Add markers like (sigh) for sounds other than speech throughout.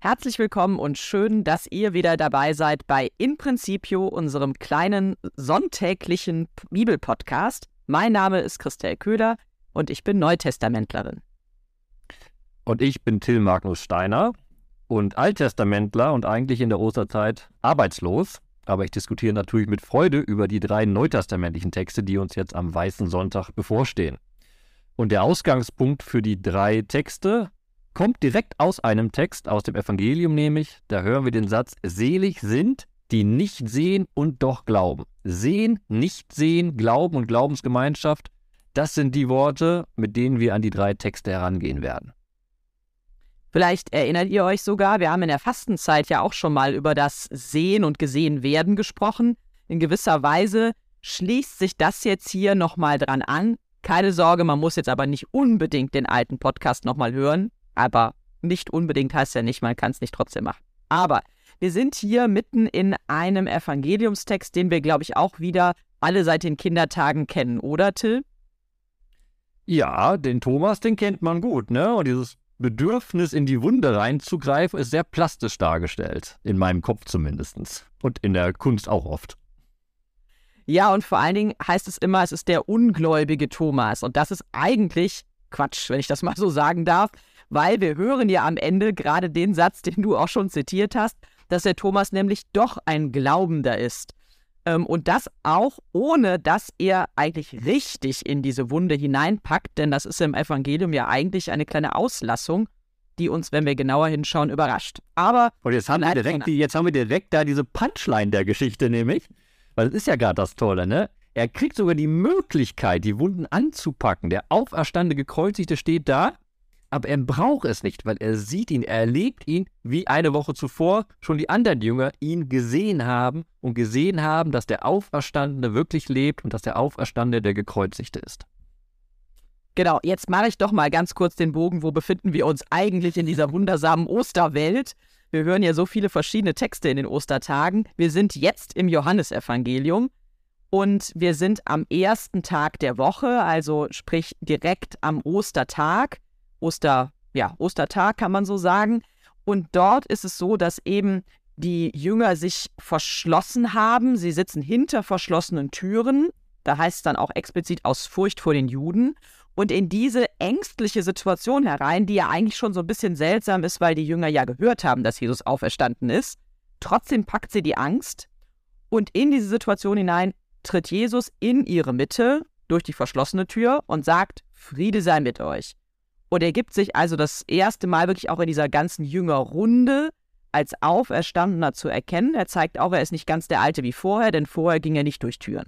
Herzlich willkommen und schön, dass ihr wieder dabei seid bei In Principio, unserem kleinen sonntäglichen Bibelpodcast. Mein Name ist Christel Köhler und ich bin Neutestamentlerin. Und ich bin Till Magnus Steiner und Alttestamentler und eigentlich in der Osterzeit arbeitslos. Aber ich diskutiere natürlich mit Freude über die drei neutestamentlichen Texte, die uns jetzt am Weißen Sonntag bevorstehen. Und der Ausgangspunkt für die drei Texte kommt direkt aus einem Text, aus dem Evangelium nämlich. Da hören wir den Satz, selig sind, die nicht sehen und doch glauben. Sehen, nicht sehen, Glauben und Glaubensgemeinschaft, das sind die Worte, mit denen wir an die drei Texte herangehen werden. Vielleicht erinnert ihr euch sogar, wir haben in der Fastenzeit ja auch schon mal über das Sehen und Gesehen werden gesprochen. In gewisser Weise schließt sich das jetzt hier nochmal dran an. Keine Sorge, man muss jetzt aber nicht unbedingt den alten Podcast nochmal hören. Aber nicht unbedingt heißt ja nicht, man kann es nicht trotzdem machen. Aber wir sind hier mitten in einem Evangeliumstext, den wir, glaube ich, auch wieder alle seit den Kindertagen kennen, oder Till? Ja, den Thomas, den kennt man gut, ne? Und dieses Bedürfnis, in die Wunde reinzugreifen, ist sehr plastisch dargestellt. In meinem Kopf zumindest. Und in der Kunst auch oft. Ja, und vor allen Dingen heißt es immer, es ist der ungläubige Thomas. Und das ist eigentlich Quatsch, wenn ich das mal so sagen darf weil wir hören ja am Ende gerade den Satz, den du auch schon zitiert hast, dass der Thomas nämlich doch ein Glaubender ist. Ähm, und das auch ohne, dass er eigentlich richtig in diese Wunde hineinpackt, denn das ist im Evangelium ja eigentlich eine kleine Auslassung, die uns, wenn wir genauer hinschauen, überrascht. Aber und jetzt haben, wir direkt, jetzt haben wir direkt da diese Punchline der Geschichte nämlich, weil das ist ja gerade das Tolle, ne? Er kriegt sogar die Möglichkeit, die Wunden anzupacken. Der auferstandene Gekreuzigte steht da aber er braucht es nicht, weil er sieht ihn, er erlebt ihn, wie eine Woche zuvor schon die anderen Jünger ihn gesehen haben und gesehen haben, dass der Auferstandene wirklich lebt und dass der Auferstandene der Gekreuzigte ist. Genau, jetzt mache ich doch mal ganz kurz den Bogen, wo befinden wir uns eigentlich in dieser wundersamen Osterwelt? Wir hören ja so viele verschiedene Texte in den Ostertagen. Wir sind jetzt im Johannesevangelium und wir sind am ersten Tag der Woche, also sprich direkt am Ostertag. Oster, ja, Ostertag kann man so sagen. Und dort ist es so, dass eben die Jünger sich verschlossen haben. Sie sitzen hinter verschlossenen Türen. Da heißt es dann auch explizit aus Furcht vor den Juden. Und in diese ängstliche Situation herein, die ja eigentlich schon so ein bisschen seltsam ist, weil die Jünger ja gehört haben, dass Jesus auferstanden ist. Trotzdem packt sie die Angst. Und in diese Situation hinein tritt Jesus in ihre Mitte durch die verschlossene Tür und sagt, Friede sei mit euch. Und er gibt sich also das erste Mal wirklich auch in dieser ganzen Jüngerrunde als Auferstandener zu erkennen. Er zeigt auch, er ist nicht ganz der Alte wie vorher, denn vorher ging er nicht durch Türen.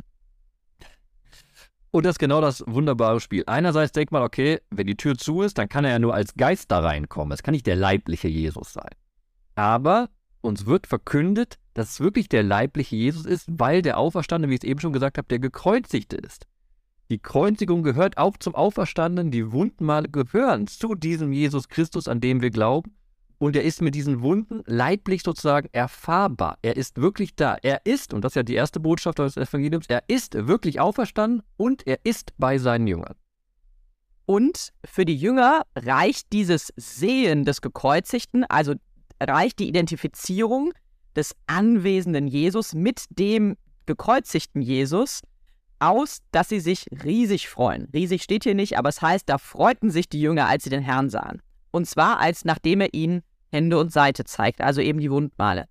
Und das ist genau das wunderbare Spiel. Einerseits denkt man, okay, wenn die Tür zu ist, dann kann er ja nur als Geist da reinkommen. Es kann nicht der leibliche Jesus sein. Aber uns wird verkündet, dass es wirklich der leibliche Jesus ist, weil der Auferstandene, wie ich es eben schon gesagt habe, der gekreuzigte ist. Die Kreuzigung gehört auch zum Auferstandenen, die Wundmale gehören zu diesem Jesus Christus, an dem wir glauben. Und er ist mit diesen Wunden leiblich sozusagen erfahrbar. Er ist wirklich da. Er ist, und das ist ja die erste Botschaft des Evangeliums, er ist wirklich auferstanden und er ist bei seinen Jüngern. Und für die Jünger reicht dieses Sehen des Gekreuzigten, also reicht die Identifizierung des anwesenden Jesus mit dem gekreuzigten Jesus, aus, dass sie sich riesig freuen. Riesig steht hier nicht, aber es heißt, da freuten sich die Jünger, als sie den Herrn sahen. Und zwar, als nachdem er ihnen Hände und Seite zeigt, also eben die Wundmale.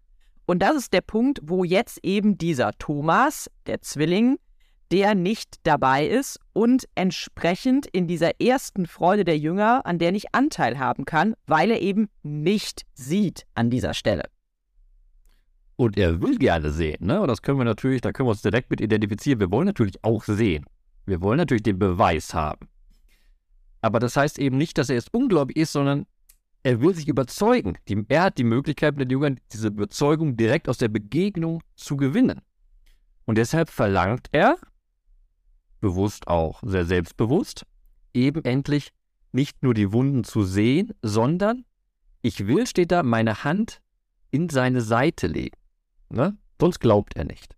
Und das ist der Punkt, wo jetzt eben dieser Thomas, der Zwilling, der nicht dabei ist und entsprechend in dieser ersten Freude der Jünger, an der nicht Anteil haben kann, weil er eben nicht sieht an dieser Stelle. Und er will gerne sehen, ne? Und das können wir natürlich, da können wir uns direkt mit identifizieren. Wir wollen natürlich auch sehen. Wir wollen natürlich den Beweis haben. Aber das heißt eben nicht, dass er jetzt ungläubig ist, sondern er will sich überzeugen. Die, er hat die Möglichkeit, mit den Jüngern diese Überzeugung direkt aus der Begegnung zu gewinnen. Und deshalb verlangt er, bewusst auch sehr selbstbewusst, eben endlich nicht nur die Wunden zu sehen, sondern ich will, steht da, meine Hand in seine Seite legen. Ne? Sonst glaubt er nicht.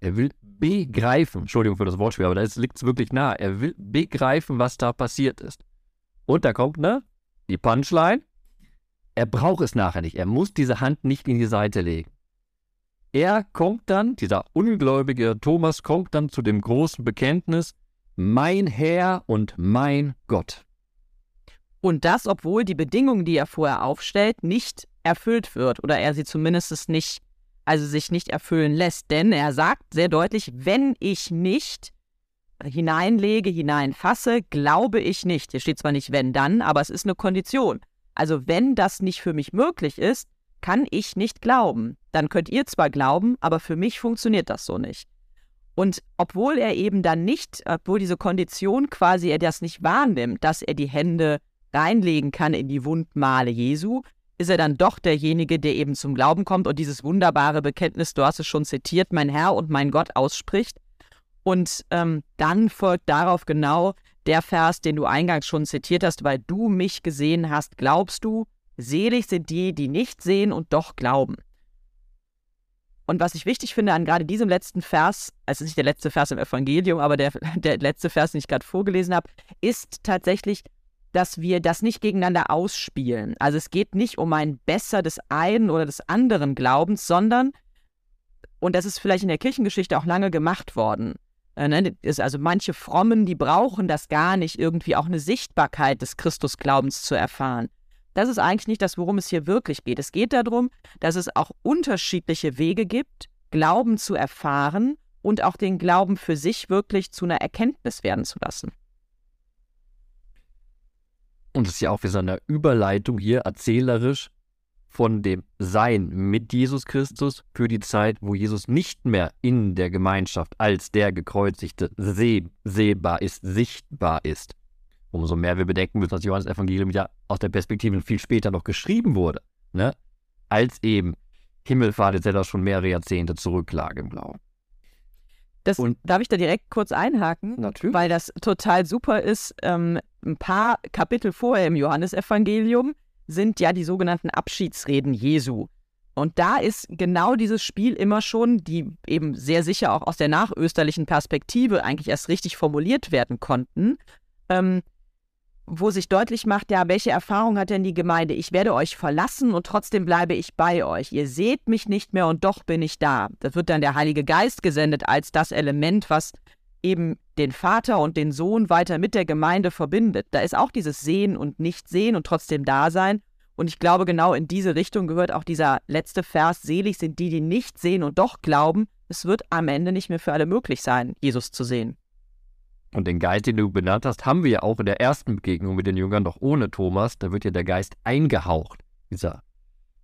Er will begreifen, Entschuldigung für das Wortspiel, aber da liegt es wirklich nah. Er will begreifen, was da passiert ist. Und da kommt, ne, die Punchline. Er braucht es nachher nicht. Er muss diese Hand nicht in die Seite legen. Er kommt dann, dieser ungläubige Thomas kommt dann zu dem großen Bekenntnis, mein Herr und mein Gott. Und das, obwohl die Bedingung, die er vorher aufstellt, nicht erfüllt wird oder er sie zumindest nicht, also sich nicht erfüllen lässt. Denn er sagt sehr deutlich, wenn ich nicht hineinlege, hineinfasse, glaube ich nicht. Hier steht zwar nicht wenn dann, aber es ist eine Kondition. Also wenn das nicht für mich möglich ist, kann ich nicht glauben. Dann könnt ihr zwar glauben, aber für mich funktioniert das so nicht. Und obwohl er eben dann nicht, obwohl diese Kondition quasi er das nicht wahrnimmt, dass er die Hände reinlegen kann in die Wundmale Jesu, ist er dann doch derjenige, der eben zum Glauben kommt und dieses wunderbare Bekenntnis, du hast es schon zitiert, mein Herr und mein Gott ausspricht. Und ähm, dann folgt darauf genau der Vers, den du eingangs schon zitiert hast, weil du mich gesehen hast, glaubst du, selig sind die, die nicht sehen und doch glauben. Und was ich wichtig finde an gerade diesem letzten Vers, also nicht der letzte Vers im Evangelium, aber der, (laughs) der letzte Vers, den ich gerade vorgelesen habe, ist tatsächlich, dass wir das nicht gegeneinander ausspielen. Also es geht nicht um ein Besser des einen oder des anderen Glaubens, sondern, und das ist vielleicht in der Kirchengeschichte auch lange gemacht worden, äh, ne, also manche Frommen, die brauchen das gar nicht, irgendwie auch eine Sichtbarkeit des Christusglaubens zu erfahren. Das ist eigentlich nicht das, worum es hier wirklich geht. Es geht darum, dass es auch unterschiedliche Wege gibt, Glauben zu erfahren und auch den Glauben für sich wirklich zu einer Erkenntnis werden zu lassen. Und es ist ja auch wie so eine Überleitung hier erzählerisch von dem Sein mit Jesus Christus für die Zeit, wo Jesus nicht mehr in der Gemeinschaft als der Gekreuzigte seh sehbar ist, sichtbar ist. Umso mehr wir bedenken müssen, dass Johannes Evangelium ja aus der Perspektive viel später noch geschrieben wurde, ne? als eben Himmelfahrt etc. schon mehrere Jahrzehnte zurücklag im Glauben. Das, und, darf ich da direkt kurz einhaken? Natürlich. Weil das total super ist. Ähm, ein paar Kapitel vorher im Johannesevangelium sind ja die sogenannten Abschiedsreden Jesu. Und da ist genau dieses Spiel immer schon, die eben sehr sicher auch aus der nachösterlichen Perspektive eigentlich erst richtig formuliert werden konnten, ähm, wo sich deutlich macht, ja, welche Erfahrung hat denn die Gemeinde? Ich werde euch verlassen und trotzdem bleibe ich bei euch. Ihr seht mich nicht mehr und doch bin ich da. Das wird dann der Heilige Geist gesendet als das Element, was eben den Vater und den Sohn weiter mit der Gemeinde verbindet. Da ist auch dieses Sehen und Nicht-Sehen und trotzdem Dasein. Und ich glaube, genau in diese Richtung gehört auch dieser letzte Vers, selig sind die, die nicht sehen und doch glauben. Es wird am Ende nicht mehr für alle möglich sein, Jesus zu sehen. Und den Geist, den du benannt hast, haben wir ja auch in der ersten Begegnung mit den Jüngern, doch ohne Thomas. Da wird ja der Geist eingehaucht. Dieser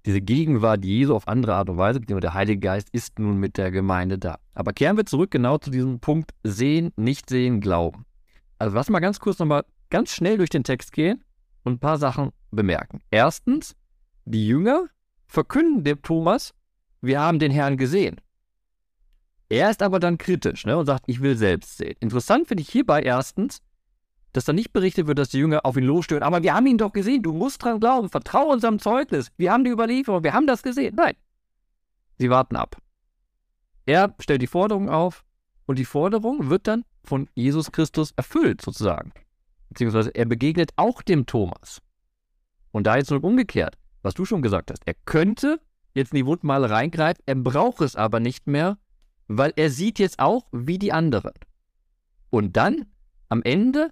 diese Gegenwart Jesu auf andere Art und Weise, beziehungsweise der Heilige Geist ist nun mit der Gemeinde da. Aber kehren wir zurück genau zu diesem Punkt Sehen, nicht sehen, glauben. Also lass mal ganz kurz nochmal ganz schnell durch den Text gehen und ein paar Sachen bemerken. Erstens, die Jünger verkünden dem Thomas, wir haben den Herrn gesehen. Er ist aber dann kritisch ne, und sagt, ich will selbst sehen. Interessant finde ich hierbei erstens, dass dann nicht berichtet wird, dass die Jünger auf ihn losstören. Aber wir haben ihn doch gesehen. Du musst dran glauben. Vertraue unserem Zeugnis. Wir haben die Überlieferung. Wir haben das gesehen. Nein. Sie warten ab. Er stellt die Forderung auf und die Forderung wird dann von Jesus Christus erfüllt, sozusagen. Beziehungsweise er begegnet auch dem Thomas. Und da jetzt nur umgekehrt, was du schon gesagt hast. Er könnte jetzt in die Wundmale reingreifen, er braucht es aber nicht mehr, weil er sieht jetzt auch wie die anderen. Und dann, am Ende,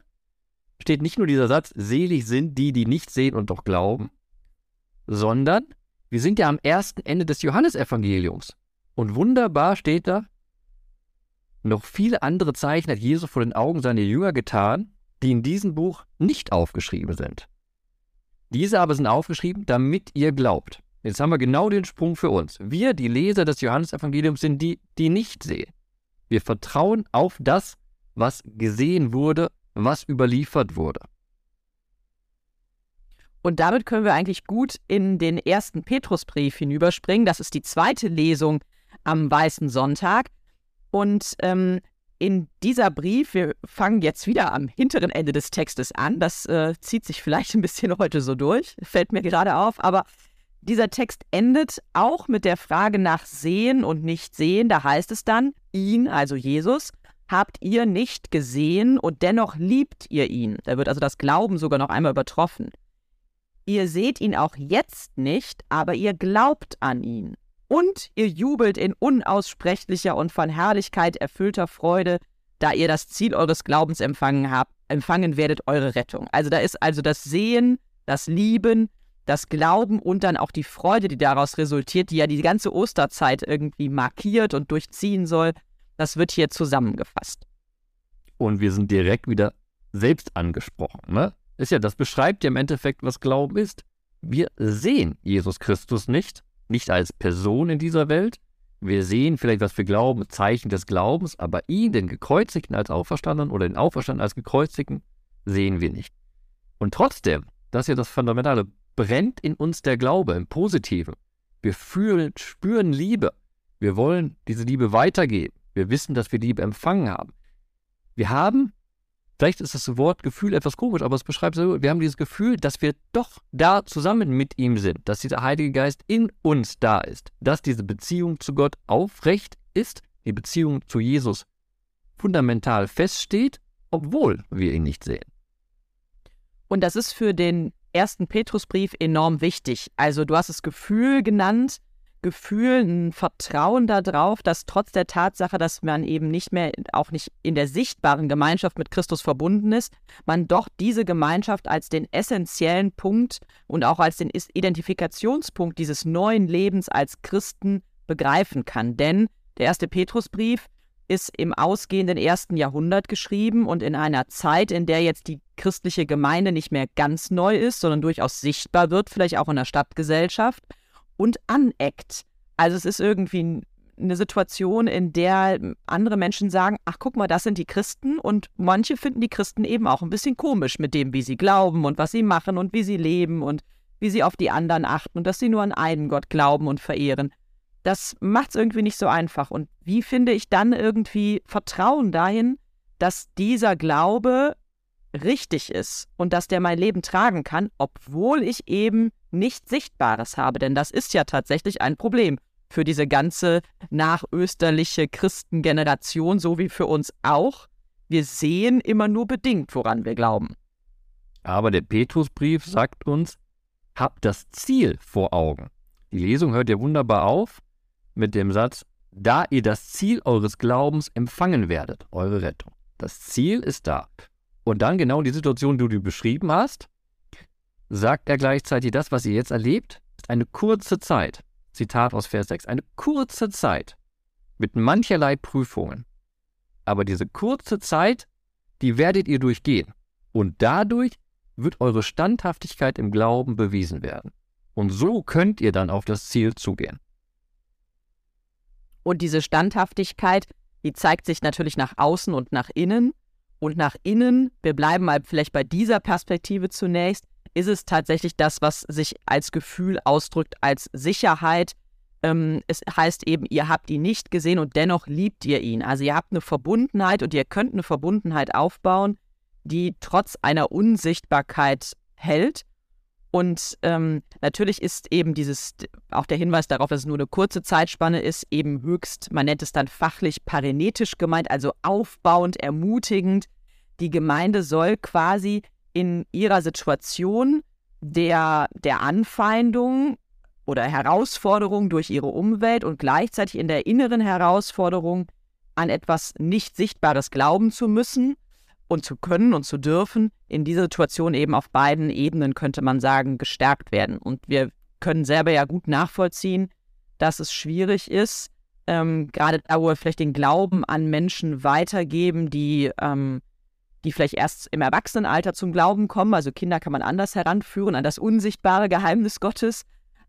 steht nicht nur dieser Satz, selig sind die, die nicht sehen und doch glauben, sondern wir sind ja am ersten Ende des Johannesevangeliums. Und wunderbar steht da, noch viele andere Zeichen hat Jesus vor den Augen seiner Jünger getan, die in diesem Buch nicht aufgeschrieben sind. Diese aber sind aufgeschrieben, damit ihr glaubt. Jetzt haben wir genau den Sprung für uns. Wir, die Leser des Johannesevangeliums, sind die, die nicht sehen. Wir vertrauen auf das, was gesehen wurde was überliefert wurde. Und damit können wir eigentlich gut in den ersten Petrusbrief hinüberspringen. Das ist die zweite Lesung am Weißen Sonntag. Und ähm, in dieser Brief, wir fangen jetzt wieder am hinteren Ende des Textes an. Das äh, zieht sich vielleicht ein bisschen (laughs) heute so durch, fällt mir gerade auf. Aber dieser Text endet auch mit der Frage nach Sehen und Nicht-Sehen. Da heißt es dann, ihn, also Jesus, habt ihr nicht gesehen und dennoch liebt ihr ihn. Da wird also das Glauben sogar noch einmal übertroffen. Ihr seht ihn auch jetzt nicht, aber ihr glaubt an ihn. Und ihr jubelt in unaussprechlicher und von Herrlichkeit erfüllter Freude, da ihr das Ziel eures Glaubens empfangen habt, empfangen werdet, eure Rettung. Also da ist also das Sehen, das Lieben, das Glauben und dann auch die Freude, die daraus resultiert, die ja die ganze Osterzeit irgendwie markiert und durchziehen soll, das wird hier zusammengefasst. Und wir sind direkt wieder selbst angesprochen. Ne? Ist ja, das beschreibt ja im Endeffekt, was Glauben ist. Wir sehen Jesus Christus nicht, nicht als Person in dieser Welt. Wir sehen vielleicht, was wir glauben, Zeichen des Glaubens, aber ihn, den Gekreuzigten als Auferstandenen oder den Auferstandenen als Gekreuzigten, sehen wir nicht. Und trotzdem, das ist ja das Fundamentale, brennt in uns der Glaube im Positiven. Wir fühlen, spüren Liebe. Wir wollen diese Liebe weitergeben. Wir wissen, dass wir Liebe empfangen haben. Wir haben Vielleicht ist das Wort Gefühl etwas komisch, aber es beschreibt so, wir haben dieses Gefühl, dass wir doch da zusammen mit ihm sind, dass dieser Heilige Geist in uns da ist, dass diese Beziehung zu Gott aufrecht ist, die Beziehung zu Jesus fundamental feststeht, obwohl wir ihn nicht sehen. Und das ist für den ersten Petrusbrief enorm wichtig. Also du hast das Gefühl genannt, Gefühl, ein Vertrauen darauf, dass trotz der Tatsache, dass man eben nicht mehr, auch nicht in der sichtbaren Gemeinschaft mit Christus verbunden ist, man doch diese Gemeinschaft als den essentiellen Punkt und auch als den Identifikationspunkt dieses neuen Lebens als Christen begreifen kann. Denn der erste Petrusbrief ist im ausgehenden ersten Jahrhundert geschrieben und in einer Zeit, in der jetzt die christliche Gemeinde nicht mehr ganz neu ist, sondern durchaus sichtbar wird, vielleicht auch in der Stadtgesellschaft und aneckt. Also es ist irgendwie eine Situation, in der andere Menschen sagen, ach guck mal, das sind die Christen und manche finden die Christen eben auch ein bisschen komisch mit dem, wie sie glauben und was sie machen und wie sie leben und wie sie auf die anderen achten und dass sie nur an einen Gott glauben und verehren. Das macht es irgendwie nicht so einfach. Und wie finde ich dann irgendwie Vertrauen dahin, dass dieser Glaube richtig ist und dass der mein Leben tragen kann, obwohl ich eben nichts Sichtbares habe. Denn das ist ja tatsächlich ein Problem für diese ganze nachösterliche Christengeneration, so wie für uns auch. Wir sehen immer nur bedingt, woran wir glauben. Aber der Petrusbrief sagt uns, habt das Ziel vor Augen. Die Lesung hört ja wunderbar auf mit dem Satz, da ihr das Ziel eures Glaubens empfangen werdet, eure Rettung. Das Ziel ist da. Und dann genau die Situation, die du beschrieben hast, sagt er gleichzeitig, das, was ihr jetzt erlebt, ist eine kurze Zeit. Zitat aus Vers 6. Eine kurze Zeit mit mancherlei Prüfungen. Aber diese kurze Zeit, die werdet ihr durchgehen. Und dadurch wird eure Standhaftigkeit im Glauben bewiesen werden. Und so könnt ihr dann auf das Ziel zugehen. Und diese Standhaftigkeit, die zeigt sich natürlich nach außen und nach innen und nach innen, wir bleiben mal vielleicht bei dieser Perspektive zunächst, ist es tatsächlich das, was sich als Gefühl ausdrückt, als Sicherheit. Ähm, es heißt eben, ihr habt ihn nicht gesehen und dennoch liebt ihr ihn. Also ihr habt eine Verbundenheit und ihr könnt eine Verbundenheit aufbauen, die trotz einer Unsichtbarkeit hält. Und ähm, natürlich ist eben dieses, auch der Hinweis darauf, dass es nur eine kurze Zeitspanne ist, eben höchst, man nennt es dann fachlich parenetisch gemeint, also aufbauend, ermutigend. Die Gemeinde soll quasi in ihrer Situation der, der Anfeindung oder Herausforderung durch ihre Umwelt und gleichzeitig in der inneren Herausforderung an etwas nicht Sichtbares glauben zu müssen, und zu können und zu dürfen, in dieser Situation eben auf beiden Ebenen, könnte man sagen, gestärkt werden. Und wir können selber ja gut nachvollziehen, dass es schwierig ist, ähm, gerade da, wo wir vielleicht den Glauben an Menschen weitergeben, die, ähm, die vielleicht erst im Erwachsenenalter zum Glauben kommen. Also Kinder kann man anders heranführen an das unsichtbare Geheimnis Gottes,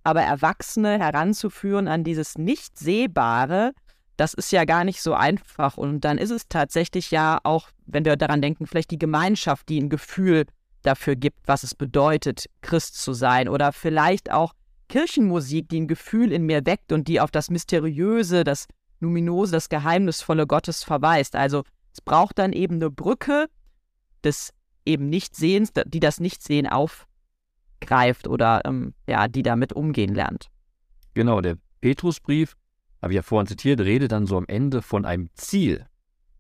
aber Erwachsene heranzuführen an dieses nicht sehbare, das ist ja gar nicht so einfach. Und dann ist es tatsächlich ja auch, wenn wir daran denken, vielleicht die Gemeinschaft, die ein Gefühl dafür gibt, was es bedeutet, Christ zu sein. Oder vielleicht auch Kirchenmusik, die ein Gefühl in mir weckt und die auf das Mysteriöse, das Luminose, das Geheimnisvolle Gottes verweist. Also es braucht dann eben eine Brücke des eben Nichtsehens, die das Nichtsehen aufgreift oder ähm, ja, die damit umgehen lernt. Genau, der Petrusbrief habe ich ja vorhin zitiert, redet dann so am Ende von einem Ziel.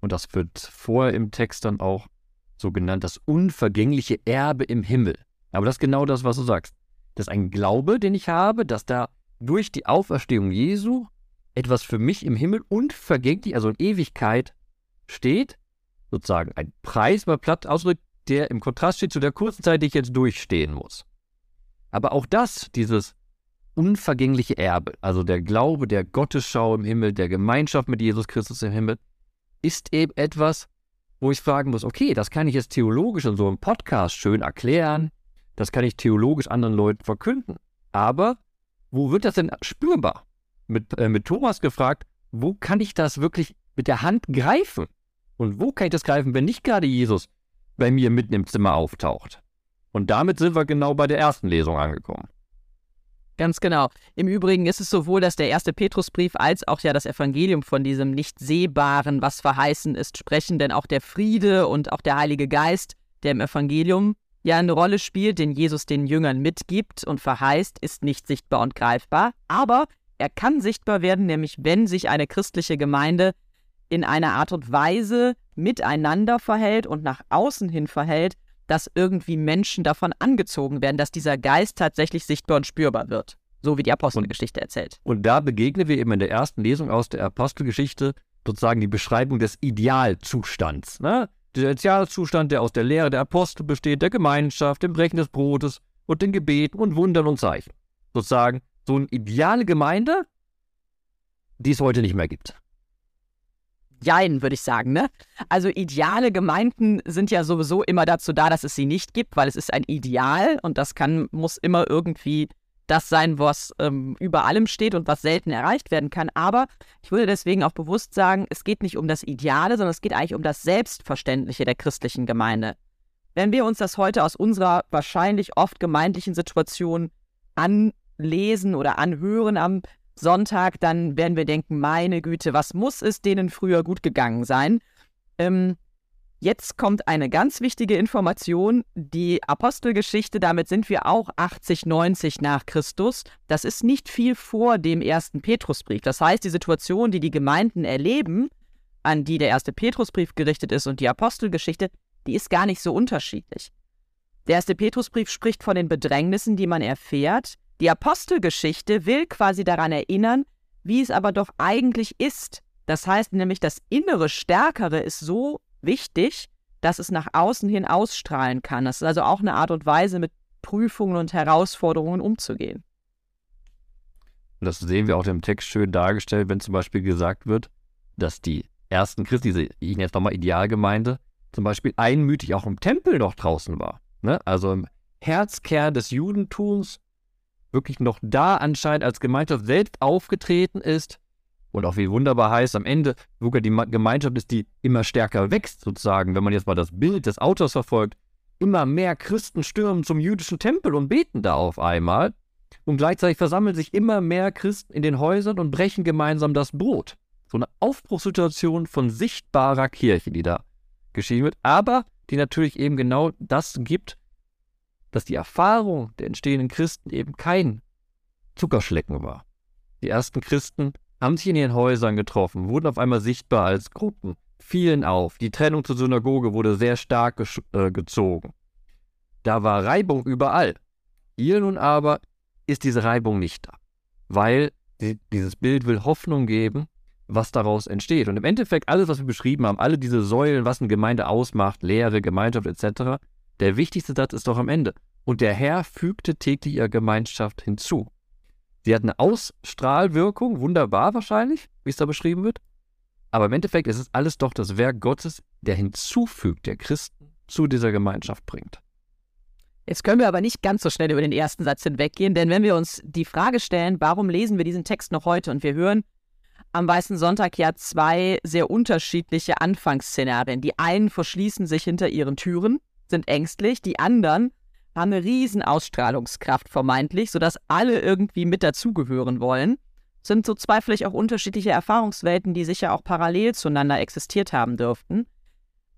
Und das wird vorher im Text dann auch so genannt, das unvergängliche Erbe im Himmel. Aber das ist genau das, was du sagst. Das ist ein Glaube, den ich habe, dass da durch die Auferstehung Jesu etwas für mich im Himmel unvergänglich, also in Ewigkeit steht, sozusagen ein Preis, mal platt ausdrückt, der im Kontrast steht zu der kurzen Zeit, die ich jetzt durchstehen muss. Aber auch das, dieses unvergängliche Erbe, also der Glaube, der Gottesschau im Himmel, der Gemeinschaft mit Jesus Christus im Himmel, ist eben etwas, wo ich fragen muss, okay, das kann ich jetzt theologisch in so einem Podcast schön erklären, das kann ich theologisch anderen Leuten verkünden. Aber wo wird das denn spürbar? Mit, äh, mit Thomas gefragt, wo kann ich das wirklich mit der Hand greifen? Und wo kann ich das greifen, wenn nicht gerade Jesus bei mir mitten im Zimmer auftaucht? Und damit sind wir genau bei der ersten Lesung angekommen. Ganz genau. Im Übrigen ist es sowohl, dass der erste Petrusbrief als auch ja das Evangelium von diesem nicht sehbaren, was verheißen ist, sprechen, denn auch der Friede und auch der Heilige Geist, der im Evangelium ja eine Rolle spielt, den Jesus den Jüngern mitgibt und verheißt, ist nicht sichtbar und greifbar, aber er kann sichtbar werden, nämlich wenn sich eine christliche Gemeinde in einer Art und Weise miteinander verhält und nach außen hin verhält, dass irgendwie Menschen davon angezogen werden, dass dieser Geist tatsächlich sichtbar und spürbar wird. So wie die Apostelgeschichte erzählt. Und da begegnen wir eben in der ersten Lesung aus der Apostelgeschichte sozusagen die Beschreibung des Idealzustands. Ne? Der Idealzustand, der aus der Lehre der Apostel besteht, der Gemeinschaft, dem Brechen des Brotes und den Gebeten und Wundern und Zeichen. Sozusagen so eine ideale Gemeinde, die es heute nicht mehr gibt. Jein, würde ich sagen, ne? Also ideale Gemeinden sind ja sowieso immer dazu da, dass es sie nicht gibt, weil es ist ein Ideal und das kann, muss immer irgendwie das sein, was ähm, über allem steht und was selten erreicht werden kann. Aber ich würde deswegen auch bewusst sagen, es geht nicht um das Ideale, sondern es geht eigentlich um das Selbstverständliche der christlichen Gemeinde. Wenn wir uns das heute aus unserer wahrscheinlich oft gemeindlichen Situation anlesen oder anhören am Sonntag, dann werden wir denken, meine Güte, was muss es denen früher gut gegangen sein? Ähm, jetzt kommt eine ganz wichtige Information, die Apostelgeschichte, damit sind wir auch 80, 90 nach Christus. Das ist nicht viel vor dem ersten Petrusbrief. Das heißt, die Situation, die die Gemeinden erleben, an die der erste Petrusbrief gerichtet ist und die Apostelgeschichte, die ist gar nicht so unterschiedlich. Der erste Petrusbrief spricht von den Bedrängnissen, die man erfährt, die Apostelgeschichte will quasi daran erinnern, wie es aber doch eigentlich ist. Das heißt nämlich, das innere Stärkere ist so wichtig, dass es nach außen hin ausstrahlen kann. Das ist also auch eine Art und Weise, mit Prüfungen und Herausforderungen umzugehen. Das sehen wir auch im Text schön dargestellt, wenn zum Beispiel gesagt wird, dass die ersten Christen, diese, ich nenne jetzt nochmal Idealgemeinde, zum Beispiel einmütig auch im Tempel noch draußen war. Ne? Also im Herzkern des Judentums wirklich noch da anscheinend als Gemeinschaft selbst aufgetreten ist und auch wie wunderbar heißt, am Ende sogar die Gemeinschaft ist, die immer stärker wächst, sozusagen, wenn man jetzt mal das Bild des Autors verfolgt. Immer mehr Christen stürmen zum jüdischen Tempel und beten da auf einmal. Und gleichzeitig versammeln sich immer mehr Christen in den Häusern und brechen gemeinsam das Brot. So eine Aufbruchssituation von sichtbarer Kirche, die da geschehen wird, aber die natürlich eben genau das gibt, dass die Erfahrung der entstehenden Christen eben kein Zuckerschlecken war. Die ersten Christen haben sich in ihren Häusern getroffen, wurden auf einmal sichtbar als Gruppen, fielen auf. Die Trennung zur Synagoge wurde sehr stark äh, gezogen. Da war Reibung überall. Hier nun aber ist diese Reibung nicht da, weil die, dieses Bild will Hoffnung geben, was daraus entsteht. Und im Endeffekt alles, was wir beschrieben haben, alle diese Säulen, was eine Gemeinde ausmacht, Lehre, Gemeinschaft etc., der wichtigste Satz ist doch am Ende. Und der Herr fügte täglich ihrer Gemeinschaft hinzu. Sie hat eine Ausstrahlwirkung, wunderbar wahrscheinlich, wie es da beschrieben wird. Aber im Endeffekt ist es alles doch das Werk Gottes, der hinzufügt, der Christen zu dieser Gemeinschaft bringt. Jetzt können wir aber nicht ganz so schnell über den ersten Satz hinweggehen, denn wenn wir uns die Frage stellen, warum lesen wir diesen Text noch heute und wir hören am Weißen Sonntag ja zwei sehr unterschiedliche Anfangsszenarien. Die einen verschließen sich hinter ihren Türen sind ängstlich, die anderen haben eine riesen Ausstrahlungskraft vermeintlich, sodass alle irgendwie mit dazugehören wollen. Sind so zwei vielleicht auch unterschiedliche Erfahrungswelten, die sicher auch parallel zueinander existiert haben dürften.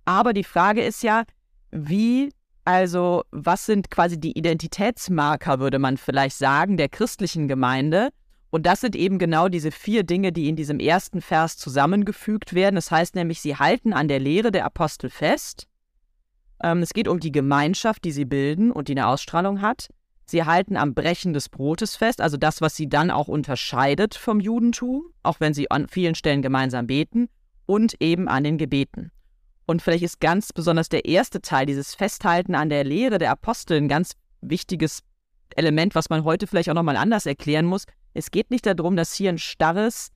Aber die Frage ist ja, wie, also was sind quasi die Identitätsmarker, würde man vielleicht sagen, der christlichen Gemeinde? Und das sind eben genau diese vier Dinge, die in diesem ersten Vers zusammengefügt werden. Das heißt nämlich, sie halten an der Lehre der Apostel fest, ähm, es geht um die Gemeinschaft, die sie bilden und die eine Ausstrahlung hat. Sie halten am Brechen des Brotes fest, also das, was sie dann auch unterscheidet vom Judentum, auch wenn sie an vielen Stellen gemeinsam beten, und eben an den Gebeten. Und vielleicht ist ganz besonders der erste Teil, dieses Festhalten an der Lehre der Apostel, ein ganz wichtiges Element, was man heute vielleicht auch nochmal anders erklären muss. Es geht nicht darum, dass hier ein starres,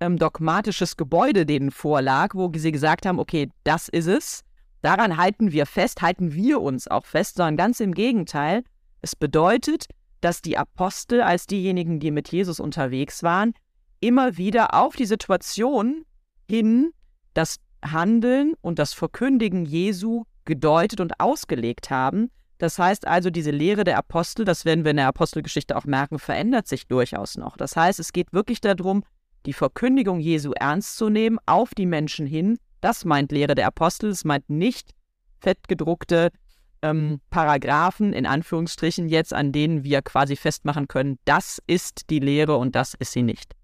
ähm, dogmatisches Gebäude denen vorlag, wo sie gesagt haben, okay, das ist es. Daran halten wir fest, halten wir uns auch fest, sondern ganz im Gegenteil. Es bedeutet, dass die Apostel als diejenigen, die mit Jesus unterwegs waren, immer wieder auf die Situation hin das Handeln und das Verkündigen Jesu gedeutet und ausgelegt haben. Das heißt also, diese Lehre der Apostel, das werden wir in der Apostelgeschichte auch merken, verändert sich durchaus noch. Das heißt, es geht wirklich darum, die Verkündigung Jesu ernst zu nehmen, auf die Menschen hin. Das meint Lehre der Apostel, es meint nicht fettgedruckte ähm, Paragraphen, in Anführungsstrichen jetzt, an denen wir quasi festmachen können, das ist die Lehre und das ist sie nicht.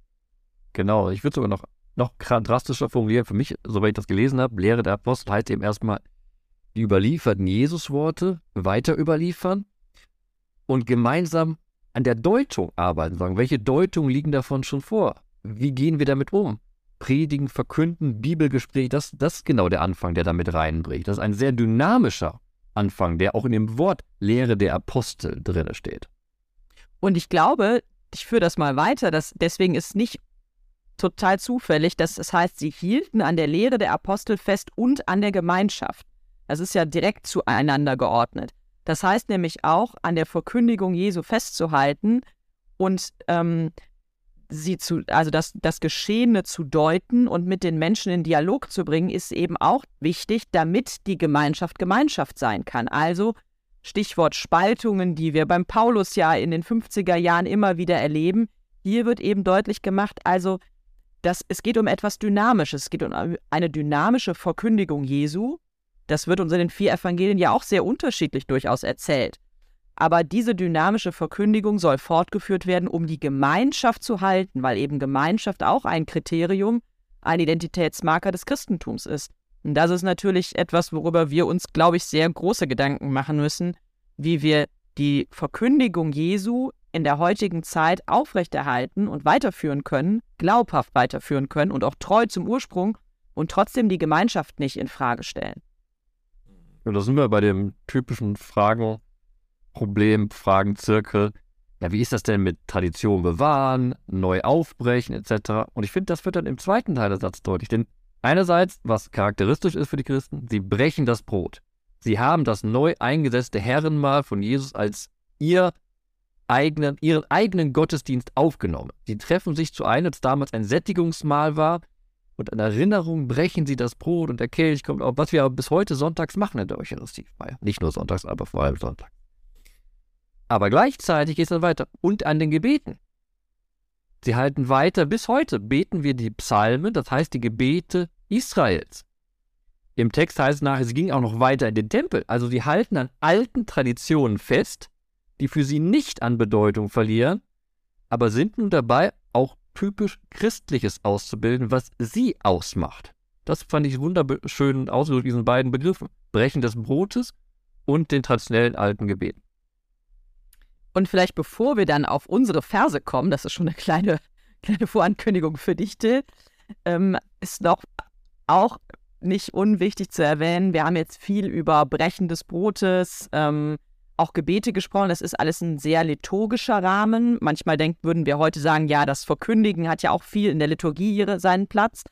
Genau, ich würde sogar noch, noch drastischer formulieren. Für mich, soweit ich das gelesen habe, Lehre der Apostel heißt eben erstmal die überlieferten Jesusworte weiter überliefern und gemeinsam an der Deutung arbeiten, sagen, welche Deutungen liegen davon schon vor? Wie gehen wir damit um? Predigen, verkünden, Bibelgespräch, das, das ist genau der Anfang, der damit reinbricht. Das ist ein sehr dynamischer Anfang, der auch in dem Wort Lehre der Apostel drin steht. Und ich glaube, ich führe das mal weiter, dass deswegen ist nicht total zufällig, dass es heißt, sie hielten an der Lehre der Apostel fest und an der Gemeinschaft. Das ist ja direkt zueinander geordnet. Das heißt nämlich auch, an der Verkündigung Jesu festzuhalten und ähm, sie zu, also das, das Geschehene zu deuten und mit den Menschen in Dialog zu bringen, ist eben auch wichtig, damit die Gemeinschaft Gemeinschaft sein kann. Also Stichwort Spaltungen, die wir beim Paulus ja in den 50er Jahren immer wieder erleben. Hier wird eben deutlich gemacht, also dass es geht um etwas Dynamisches, es geht um eine dynamische Verkündigung Jesu. Das wird uns in den vier Evangelien ja auch sehr unterschiedlich durchaus erzählt. Aber diese dynamische Verkündigung soll fortgeführt werden, um die Gemeinschaft zu halten, weil eben Gemeinschaft auch ein Kriterium, ein Identitätsmarker des Christentums ist. Und das ist natürlich etwas, worüber wir uns, glaube ich, sehr große Gedanken machen müssen, wie wir die Verkündigung Jesu in der heutigen Zeit aufrechterhalten und weiterführen können, glaubhaft weiterführen können und auch treu zum Ursprung und trotzdem die Gemeinschaft nicht in Frage stellen. Ja, da sind wir bei dem typischen Fragen, Problem, Fragenzirkel. Ja, wie ist das denn mit Tradition bewahren, neu aufbrechen etc.? Und ich finde, das wird dann im zweiten Teil des Satzes deutlich. Denn einerseits, was charakteristisch ist für die Christen, sie brechen das Brot. Sie haben das neu eingesetzte Herrenmahl von Jesus als ihr eigenen, ihren eigenen Gottesdienst aufgenommen. Sie treffen sich zu einem, das damals ein Sättigungsmahl war, und an Erinnerung brechen sie das Brot und der Kelch kommt auf, was wir bis heute sonntags machen in der Eucharistiefeier. Nicht nur sonntags, aber vor allem sonntags. Aber gleichzeitig geht es dann weiter. Und an den Gebeten. Sie halten weiter. Bis heute beten wir die Psalmen, das heißt die Gebete Israels. Im Text heißt es nachher, sie gingen auch noch weiter in den Tempel. Also sie halten an alten Traditionen fest, die für sie nicht an Bedeutung verlieren, aber sind nun dabei, auch typisch Christliches auszubilden, was sie ausmacht. Das fand ich wunderschön ausgedrückt, diesen beiden Begriffen. Brechen des Brotes und den traditionellen alten Gebeten. Und vielleicht bevor wir dann auf unsere Verse kommen, das ist schon eine kleine, (laughs) kleine Vorankündigung für dich, Till, ähm, ist noch auch nicht unwichtig zu erwähnen, wir haben jetzt viel über Brechen des Brotes, ähm, auch Gebete gesprochen. Das ist alles ein sehr liturgischer Rahmen. Manchmal denkt, würden wir heute sagen, ja, das Verkündigen hat ja auch viel in der Liturgie seinen Platz.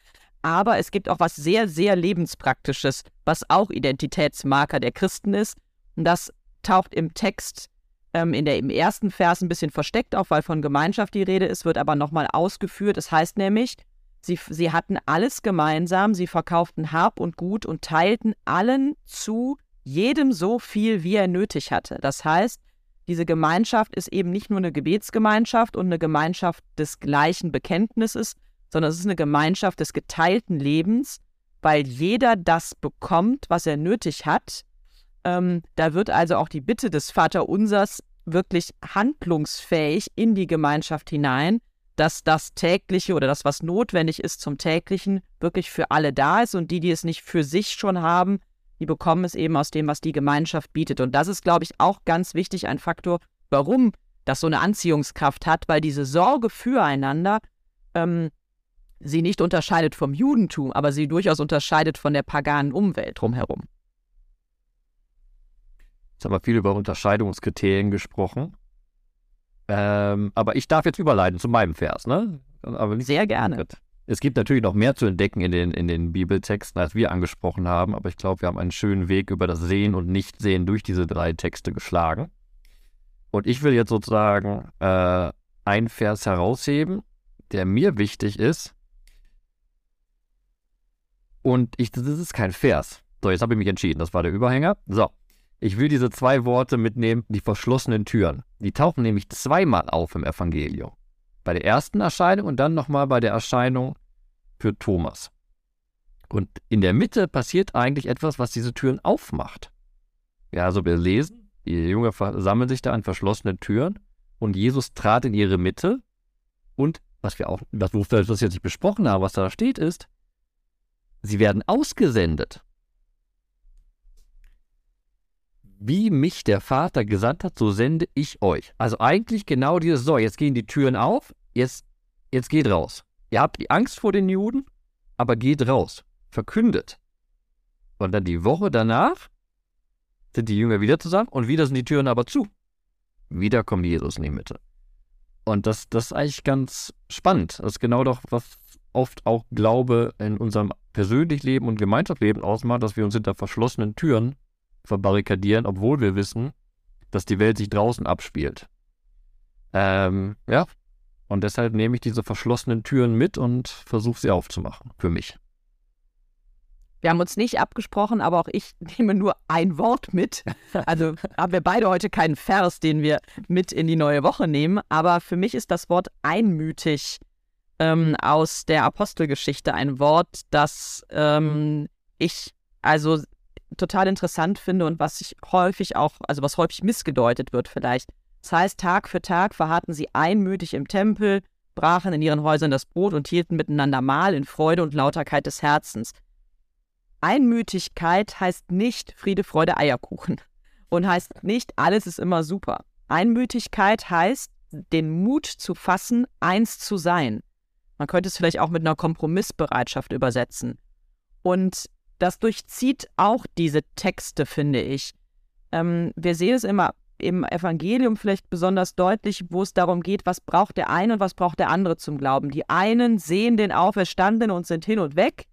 Aber es gibt auch was sehr, sehr lebenspraktisches, was auch Identitätsmarker der Christen ist. Und das taucht im Text ähm, in der, im ersten Vers ein bisschen versteckt auf, weil von Gemeinschaft die Rede ist, wird aber nochmal ausgeführt. Es heißt nämlich, sie, sie hatten alles gemeinsam, sie verkauften Hab und Gut und teilten allen zu, jedem so viel, wie er nötig hatte. Das heißt, diese Gemeinschaft ist eben nicht nur eine Gebetsgemeinschaft und eine Gemeinschaft des gleichen Bekenntnisses, sondern es ist eine Gemeinschaft des geteilten Lebens, weil jeder das bekommt, was er nötig hat ähm, da wird also auch die Bitte des Vaterunsers wirklich handlungsfähig in die Gemeinschaft hinein, dass das tägliche oder das, was notwendig ist zum täglichen, wirklich für alle da ist und die, die es nicht für sich schon haben, die bekommen es eben aus dem, was die Gemeinschaft bietet. Und das ist, glaube ich, auch ganz wichtig, ein Faktor, warum das so eine Anziehungskraft hat, weil diese Sorge füreinander ähm, sie nicht unterscheidet vom Judentum, aber sie durchaus unterscheidet von der paganen Umwelt drumherum. Jetzt haben wir viel über Unterscheidungskriterien gesprochen. Ähm, aber ich darf jetzt überleiten zu meinem Vers, ne? Aber Sehr gerne. Es gibt natürlich noch mehr zu entdecken in den, in den Bibeltexten, als wir angesprochen haben, aber ich glaube, wir haben einen schönen Weg über das Sehen und Nichtsehen durch diese drei Texte geschlagen. Und ich will jetzt sozusagen äh, einen Vers herausheben, der mir wichtig ist. Und ich, das ist kein Vers. So, jetzt habe ich mich entschieden. Das war der Überhänger. So, ich will diese zwei Worte mitnehmen, die verschlossenen Türen. Die tauchen nämlich zweimal auf im Evangelium. Bei der ersten Erscheinung und dann nochmal bei der Erscheinung für Thomas. Und in der Mitte passiert eigentlich etwas, was diese Türen aufmacht. Ja, also wir lesen, die Jünger sammeln sich da an verschlossenen Türen und Jesus trat in ihre Mitte und was wir auch, was wir jetzt nicht besprochen haben, was da steht, ist, sie werden ausgesendet. Wie mich der Vater gesandt hat, so sende ich euch. Also eigentlich genau dieses, so, jetzt gehen die Türen auf, jetzt, jetzt geht raus. Ihr habt die Angst vor den Juden, aber geht raus. Verkündet. Und dann die Woche danach sind die Jünger wieder zusammen und wieder sind die Türen aber zu. Wieder kommt Jesus in die Mitte. Und das, das ist eigentlich ganz spannend. Das ist genau doch, was oft auch Glaube in unserem persönlichen Leben und Gemeinschaftsleben ausmacht, dass wir uns hinter verschlossenen Türen verbarrikadieren, obwohl wir wissen, dass die Welt sich draußen abspielt. Ähm, ja, und deshalb nehme ich diese verschlossenen Türen mit und versuche sie aufzumachen, für mich. Wir haben uns nicht abgesprochen, aber auch ich (laughs) nehme nur ein Wort mit. Also (laughs) haben wir beide heute keinen Vers, den wir mit in die neue Woche nehmen. Aber für mich ist das Wort einmütig ähm, aus der Apostelgeschichte ein Wort, das ähm, ich also total interessant finde und was ich häufig auch, also was häufig missgedeutet wird vielleicht. Das heißt, Tag für Tag verharrten sie einmütig im Tempel, brachen in ihren Häusern das Brot und hielten miteinander Mahl in Freude und Lauterkeit des Herzens. Einmütigkeit heißt nicht Friede, Freude, Eierkuchen und heißt nicht, alles ist immer super. Einmütigkeit heißt, den Mut zu fassen, eins zu sein. Man könnte es vielleicht auch mit einer Kompromissbereitschaft übersetzen. Und das durchzieht auch diese Texte, finde ich. Ähm, wir sehen es immer im Evangelium vielleicht besonders deutlich, wo es darum geht, was braucht der eine und was braucht der andere zum Glauben. Die einen sehen den Auferstandenen und sind hin und weg.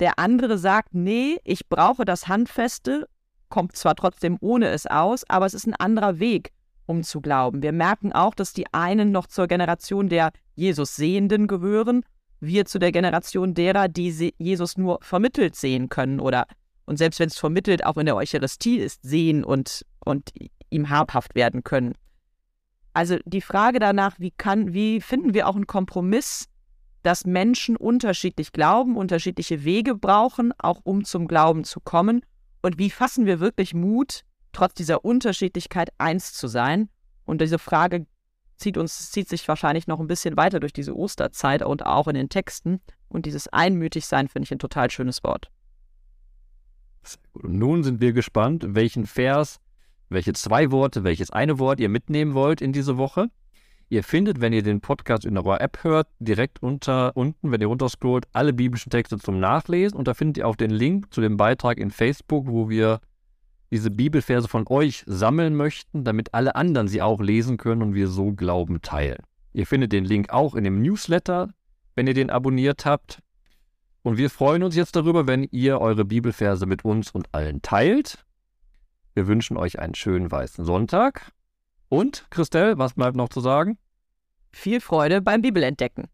Der andere sagt, nee, ich brauche das Handfeste, kommt zwar trotzdem ohne es aus, aber es ist ein anderer Weg, um zu glauben. Wir merken auch, dass die einen noch zur Generation der Jesus Sehenden gehören wir zu der Generation derer, die Jesus nur vermittelt sehen können oder und selbst wenn es vermittelt auch in der Eucharistie ist, sehen und, und ihm habhaft werden können. Also die Frage danach, wie kann, wie finden wir auch einen Kompromiss, dass Menschen unterschiedlich glauben, unterschiedliche Wege brauchen, auch um zum Glauben zu kommen? Und wie fassen wir wirklich Mut, trotz dieser Unterschiedlichkeit eins zu sein? Und diese Frage zieht uns, zieht sich wahrscheinlich noch ein bisschen weiter durch diese Osterzeit und auch in den Texten. Und dieses Einmütigsein finde ich ein total schönes Wort. Und nun sind wir gespannt, welchen Vers, welche zwei Worte, welches eine Wort ihr mitnehmen wollt in diese Woche. Ihr findet, wenn ihr den Podcast in eurer App hört, direkt unter unten, wenn ihr runterscrollt, alle biblischen Texte zum Nachlesen und da findet ihr auch den Link zu dem Beitrag in Facebook, wo wir diese Bibelverse von euch sammeln möchten, damit alle anderen sie auch lesen können und wir so Glauben teilen. Ihr findet den Link auch in dem Newsletter, wenn ihr den abonniert habt. Und wir freuen uns jetzt darüber, wenn ihr eure Bibelverse mit uns und allen teilt. Wir wünschen euch einen schönen weißen Sonntag. Und, Christelle, was bleibt noch zu sagen? Viel Freude beim Bibelentdecken.